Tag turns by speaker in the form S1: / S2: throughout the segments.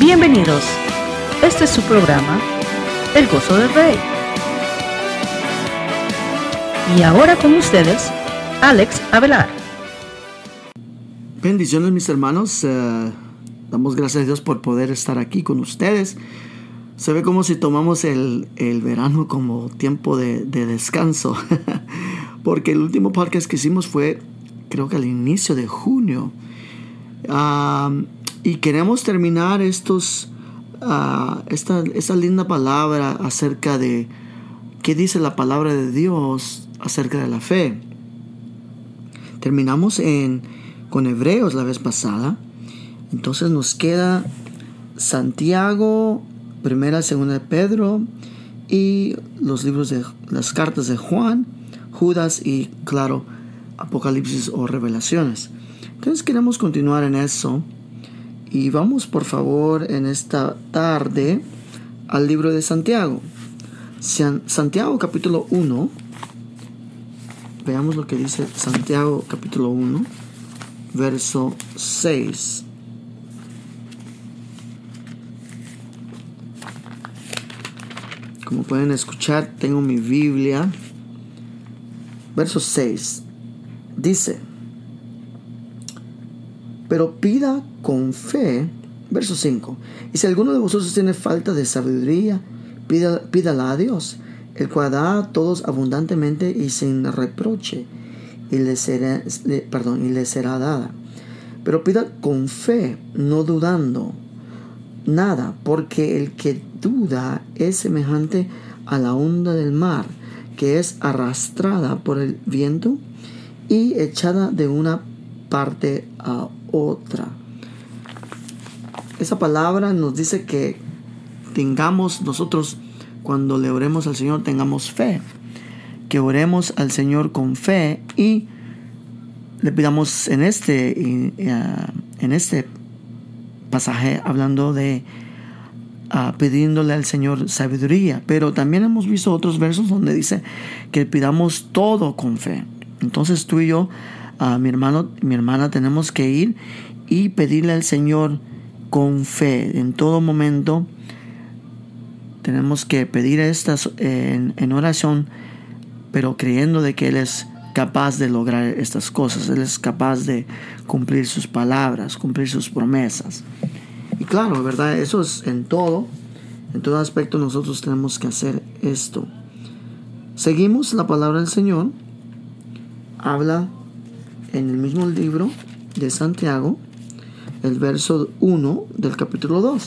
S1: Bienvenidos. Este es su programa, El Gozo del Rey. Y ahora con ustedes, Alex Avelar.
S2: Bendiciones mis hermanos. Eh, damos gracias a Dios por poder estar aquí con ustedes. Se ve como si tomamos el, verano como tiempo de, descanso. Porque el último podcast que hicimos fue creo que al inicio de junio. Ah, y queremos terminar estos, uh, esta, esta linda palabra acerca de qué dice la palabra de Dios acerca de la fe. Terminamos en, con Hebreos la vez pasada. Entonces nos queda Santiago, primera, segunda de Pedro y los libros de las cartas de Juan, Judas y claro, Apocalipsis o Revelaciones. Entonces queremos continuar en eso. Y vamos por favor en esta tarde al libro de Santiago. Santiago capítulo 1. Veamos lo que dice Santiago capítulo 1, verso 6. Como pueden escuchar, tengo mi Biblia. Verso 6. Dice, pero pida con fe, verso 5, y si alguno de vosotros tiene falta de sabiduría, pídala a Dios, el cual da a todos abundantemente y sin reproche, y le será, perdón, y le será dada. Pero pida con fe, no dudando nada, porque el que duda es semejante a la onda del mar, que es arrastrada por el viento y echada de una parte a otra. Esa palabra nos dice que tengamos nosotros, cuando le oremos al Señor, tengamos fe. Que oremos al Señor con fe y le pidamos en este, ah, en este pasaje hablando de uh, pidiéndole al Señor sabiduría. Pero también hemos visto otros versos donde dice que pidamos todo con fe. Entonces tú y yo mi hermano, mi hermana, tenemos que ir y pedirle al Señor con fe en todo momento. Tenemos que pedir estas en, en oración, pero creyendo de que Él es capaz de lograr estas cosas. Él es capaz de cumplir sus palabras, cumplir sus promesas. Y claro, ¿verdad? Eso es en todo. En todo aspecto nosotros tenemos que hacer esto. Seguimos la palabra del Señor. Habla en el mismo libro de Santiago, el verso 1 del capítulo 2.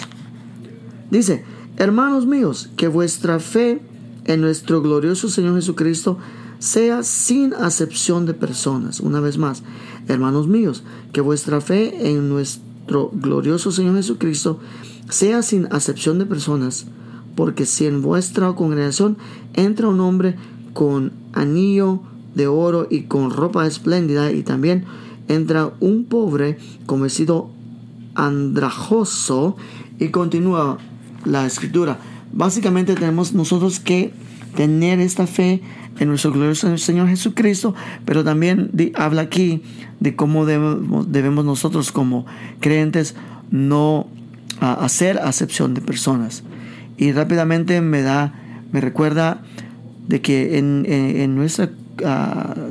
S2: Dice, hermanos míos, que vuestra fe en nuestro glorioso Señor Jesucristo sea sin acepción de personas. Una vez más, hermanos míos, que vuestra fe en nuestro glorioso Señor Jesucristo sea sin acepción de personas, porque si en vuestra congregación entra un hombre con anillo de oro y con ropa espléndida y también entra un pobre con vestido andrajoso y continúa la escritura. Básicamente tenemos nosotros que tener esta fe en nuestro glorioso Señor Jesucristo, pero también habla aquí de cómo debemos, nosotros como creyentes no hacer acepción de personas. Y rápidamente me da, me recuerda de que en, en nuestra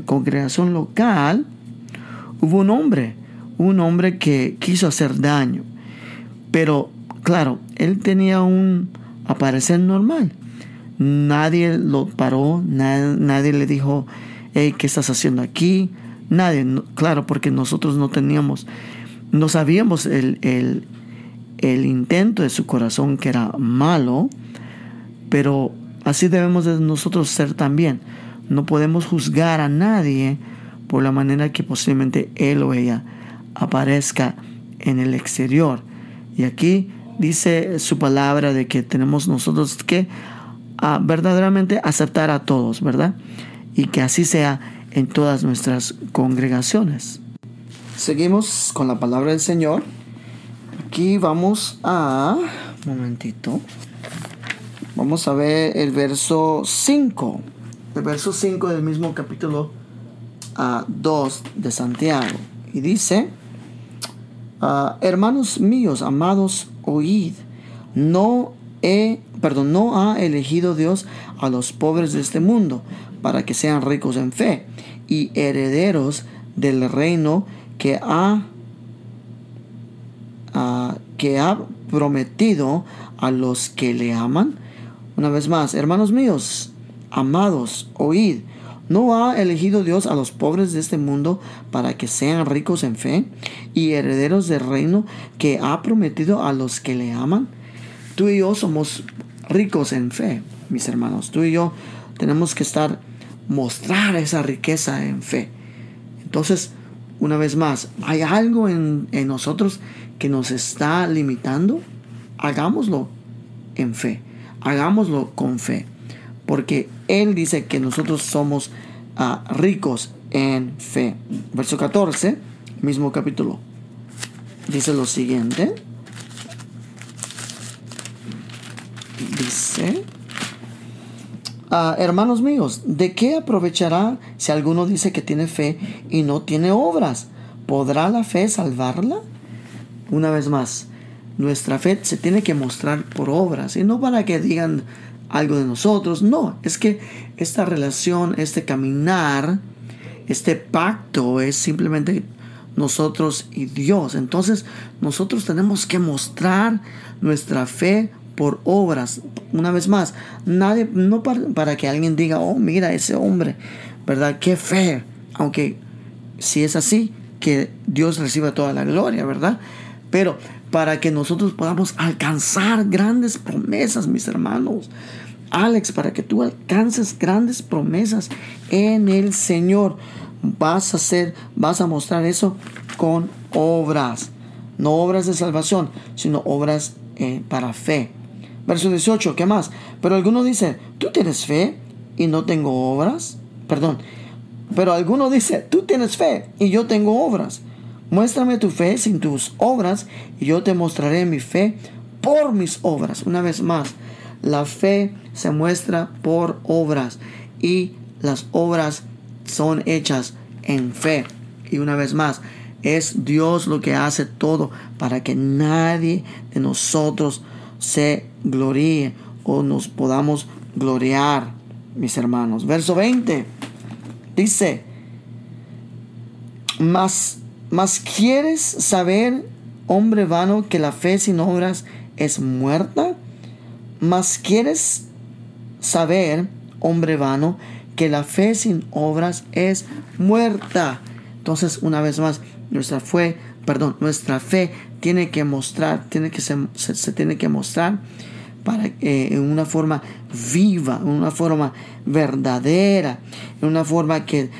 S2: congregación local, hubo un hombre, un hombre que quiso hacer daño. Pero, claro, él tenía un aparecer normal. Nadie lo paró, nadie, le dijo, hey, ¿qué estás haciendo aquí? Nadie, claro, porque nosotros no teníamos, no sabíamos el, el, el intento de su corazón que era malo, pero así debemos de nosotros ser también. No podemos juzgar a nadie por la manera que posiblemente él o ella aparezca en el exterior. Y aquí dice su palabra de que tenemos nosotros que ah, verdaderamente aceptar a todos, ¿verdad? Y que así sea en todas nuestras congregaciones. Seguimos con la palabra del Señor. Aquí vamos a... Un momentito. Vamos a ver el verso 5 el verso 5 del mismo capítulo 2 de Santiago. Y dice, Ah, hermanos míos, amados, oíd. No he, perdón, no ha elegido Dios a los pobres de este mundo para que sean ricos en fe y herederos del reino que ha, ah, que ha prometido a los que le aman. Una vez más, hermanos míos, amados, oíd. ¿No ha elegido Dios a los pobres de este mundo para que sean ricos en fe y herederos del reino que ha prometido a los que le aman? Tú y yo somos ricos en fe, mis hermanos. Tú y yo tenemos que estar, mostrar esa riqueza en fe. Entonces, una vez más, ¿hay algo en, en nosotros que nos está limitando? Hagámoslo en fe. Hagámoslo con fe porque Él dice que nosotros somos ah, ricos en fe. Verso 14, mismo capítulo, dice lo siguiente. Dice, ah, hermanos míos, ¿de qué aprovechará si alguno dice que tiene fe y no tiene obras? ¿Podrá la fe salvarla? Una vez más, nuestra fe se tiene que mostrar por obras y no para que digan algo de nosotros. No, es que esta relación, este caminar, este pacto es simplemente nosotros y Dios. Entonces nosotros tenemos que mostrar nuestra fe por obras. Una vez más, nadie, no para, que alguien diga, oh, mira ese hombre, ¿verdad? Qué fe. Aunque si es así, que Dios reciba toda la gloria, ¿verdad? Pero para que nosotros podamos alcanzar grandes promesas, mis hermanos. Alex, para que tú alcances grandes promesas en el Señor, vas a hacer, vas a mostrar eso con obras. No obras de salvación, sino obras eh, para fe. Verso 18, ¿qué más? Pero alguno dice, tú tienes fe y no tengo obras. Perdón. Pero alguno dice, tú tienes fe y yo tengo obras. Muéstrame tu fe sin tus obras y yo te mostraré mi fe por mis obras. Una vez más, la fe se muestra por obras y las obras son hechas en fe. Y una vez más, es Dios lo que hace todo para que nadie de nosotros se gloríe o nos podamos gloriar, mis hermanos. Verso 20 dice, más mas quieres saber, hombre vano, que la fe sin obras es muerta. Mas quieres saber, hombre vano, que la fe sin obras es muerta. Entonces, una vez más, nuestra fe, perdón, nuestra fe tiene que mostrar, tiene que se, tiene que mostrar para eh, en una forma viva, en una forma verdadera, en una forma que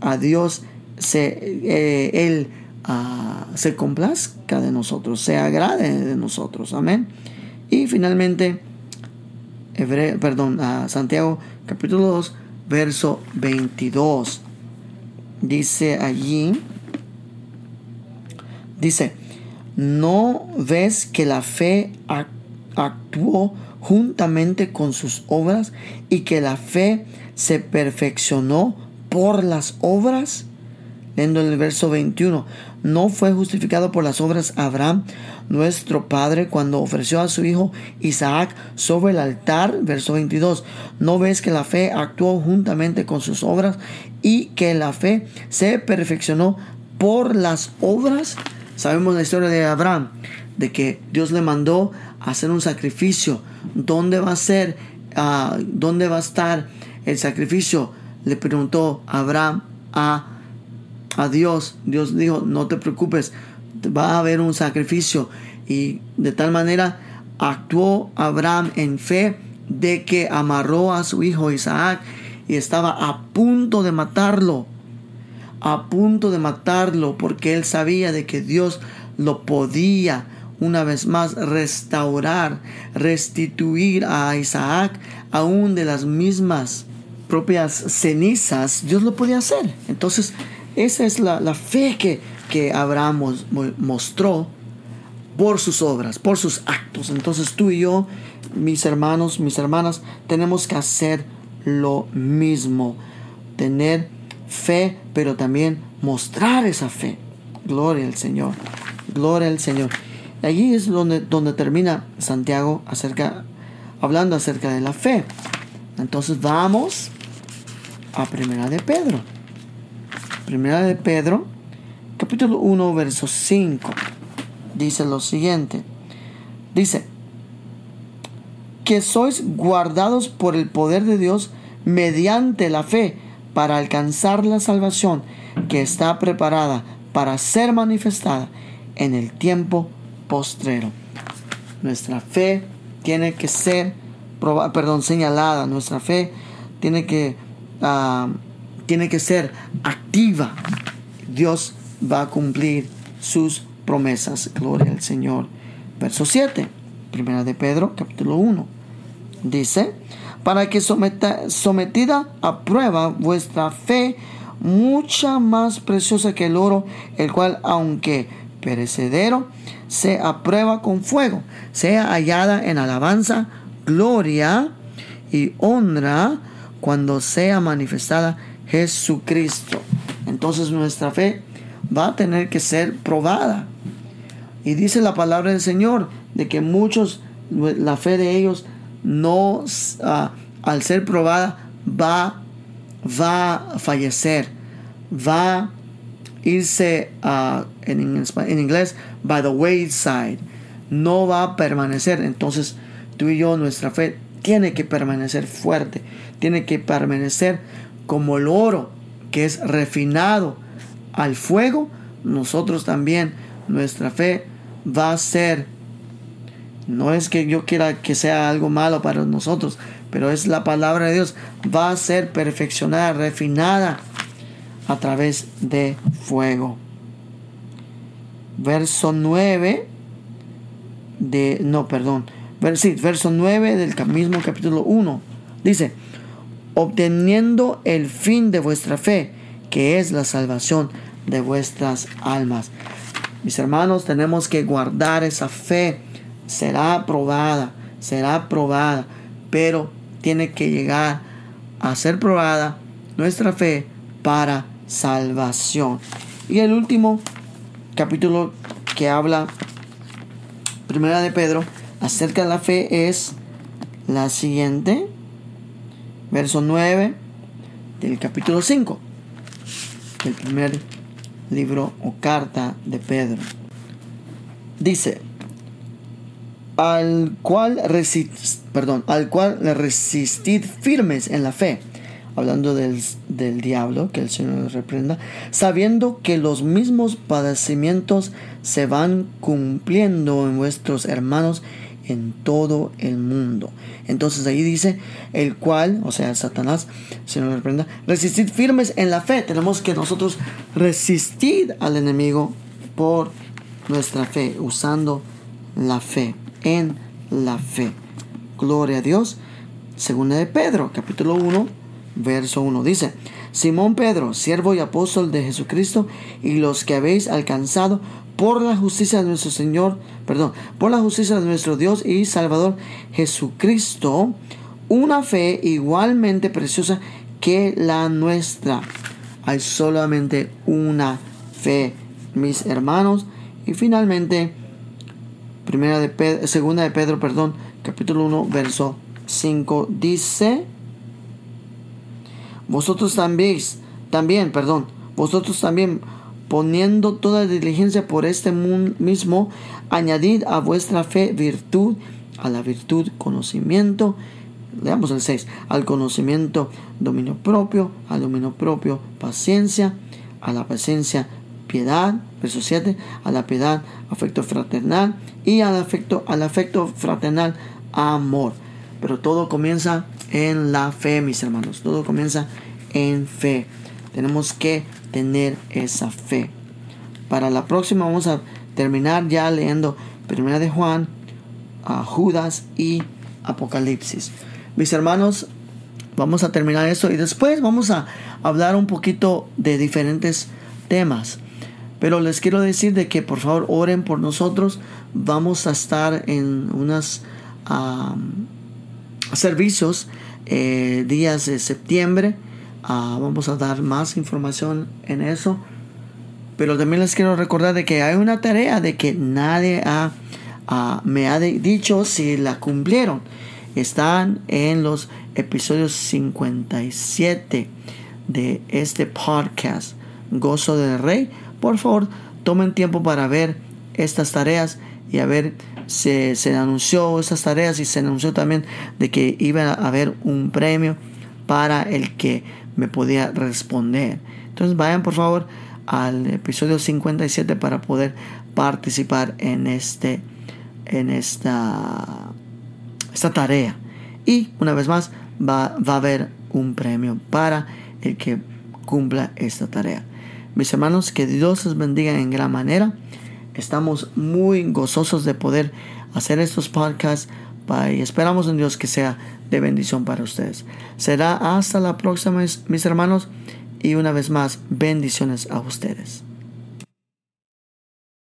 S2: a Dios se, eh, Él ah, se complazca de nosotros, se agrade de nosotros. Amén. Y finalmente, perdón, a Santiago capítulo 2, verso 22. Dice allí, dice, ¿no ves que la fe actuó juntamente con sus obras y que la fe se perfeccionó por las obras? Leyendo el verso 21, no fue justificado por las obras Abraham, nuestro padre, cuando ofreció a su hijo Isaac sobre el altar. Verso 22, no ves que la fe actuó juntamente con sus obras y que la fe se perfeccionó por las obras. Sabemos la historia de Abraham, de que Dios le mandó hacer un sacrificio. ¿Dónde va a ser? Ah, ¿Dónde va a estar el sacrificio? Le preguntó Abraham a a Dios. Dios dijo, no te preocupes, va a haber un sacrificio. Y de tal manera actuó Abraham en fe de que amarró a su hijo Isaac y estaba a punto de matarlo. A punto de matarlo porque él sabía de que Dios lo podía una vez más restaurar, restituir a Isaac aún de las mismas propias cenizas. Dios lo podía hacer. Entonces esa es la, fe que, que Abraham mostró por sus obras, por sus actos. Entonces tú y yo, mis hermanos, mis hermanas, tenemos que hacer lo mismo. Tener fe, pero también mostrar esa fe. Gloria al Señor. Gloria al Señor. Allí es donde, donde termina Santiago acerca, hablando acerca de la fe. Entonces vamos a Primera de Pedro. Primera de Pedro, capítulo 1, verso 5. Dice lo siguiente. Dice, que sois guardados por el poder de Dios mediante la fe para alcanzar la salvación que está preparada para ser manifestada en el tiempo postrero. Nuestra fe tiene que ser, perdón, señalada. Nuestra fe tiene que, ah, tiene que ser activa. Dios va a cumplir sus promesas. Gloria al Señor. Verso 7, primera de Pedro, capítulo 1. Dice, para que sometida a prueba vuestra fe, mucha más preciosa que el oro, el cual, aunque perecedero, se aprueba con fuego, sea hallada en alabanza, gloria y honra cuando sea manifestada Jesucristo. Entonces nuestra fe va a tener que ser probada. Y dice la palabra del Señor de que muchos, la fe de ellos no, ah, al ser probada, va, va a fallecer, va a irse uh, en, en inglés by the wayside, no va a permanecer. Entonces tú y yo, nuestra fe tiene que permanecer fuerte, tiene que permanecer como el oro que es refinado al fuego. Nosotros también, nuestra fe va a ser, no es que yo quiera que sea algo malo para nosotros, pero es la palabra de Dios, va a ser perfeccionada, refinada a través de fuego. Verso 9 de, no, perdón, verso 9 del mismo capítulo 1. Dice, obteniendo el fin de vuestra fe, que es la salvación de vuestras almas. Mis hermanos, tenemos que guardar esa fe. Será aprobada, será aprobada, pero tiene que llegar a ser probada nuestra fe para salvación. Y el último capítulo que habla, primera de Pedro, acerca de la fe es la siguiente, verso 9 del capítulo 5, el primer libro o carta de Pedro. Dice, al cual, perdón, al cual resistid firmes en la fe hablando del, diablo, que el Señor reprenda, sabiendo que los mismos padecimientos se van cumpliendo en vuestros hermanos en todo el mundo. Entonces ahí dice, el cual, o sea, Satanás, Señor reprenda, resistid firmes en la fe. Tenemos que nosotros resistir al enemigo por nuestra fe, usando la fe, en la fe. Gloria a Dios. Segunda de Pedro, capítulo 1, verso 1. Dice, Simón Pedro, siervo y apóstol de Jesucristo, y los que habéis alcanzado por la justicia de nuestro Señor, perdón, por la justicia de nuestro Dios y Salvador Jesucristo, una fe igualmente preciosa que la nuestra. Hay solamente una fe, mis hermanos. Y finalmente, primera de segunda de Pedro, perdón, capítulo 1, verso 5 dice, vosotros también, también, perdón, vosotros también poniendo toda diligencia por este mismo, añadid a vuestra fe virtud, a la virtud conocimiento, leamos el 6, al conocimiento dominio propio, al dominio propio paciencia, a la paciencia piedad, verso 7, a la piedad afecto fraternal y al afecto, al afecto fraternal amor. Pero todo comienza en la fe, mis hermanos. Todo comienza en fe. Tenemos que tener esa fe. Para la próxima vamos a terminar ya leyendo Primera de Juan, a Judas y Apocalipsis. Mis hermanos, vamos a terminar eso y después vamos a hablar un poquito de diferentes temas. Pero les quiero decir de que por favor oren por nosotros. Vamos a estar en unos servicios eh, días de septiembre. Ah, vamos a dar más información en eso. Pero también les quiero recordar de que hay una tarea de que nadie ha, me ha dicho si la cumplieron. Están en los episodios 57 de este podcast, Gozo del Rey. Por favor, tomen tiempo para ver estas tareas y a ver se, se anunció estas tareas y se anunció también de que iba a haber un premio para el que me podía responder. Entonces vayan por favor al episodio 57 para poder participar en este en esta esta tarea. Y una vez más va, va a haber un premio para el que cumpla esta tarea. Mis hermanos que Dios les bendiga en gran manera. Estamos muy gozosos de poder hacer estos podcasts y esperamos en Dios que sea de bendición para ustedes. Será hasta la próxima, mis hermanos, y una vez más, bendiciones a ustedes.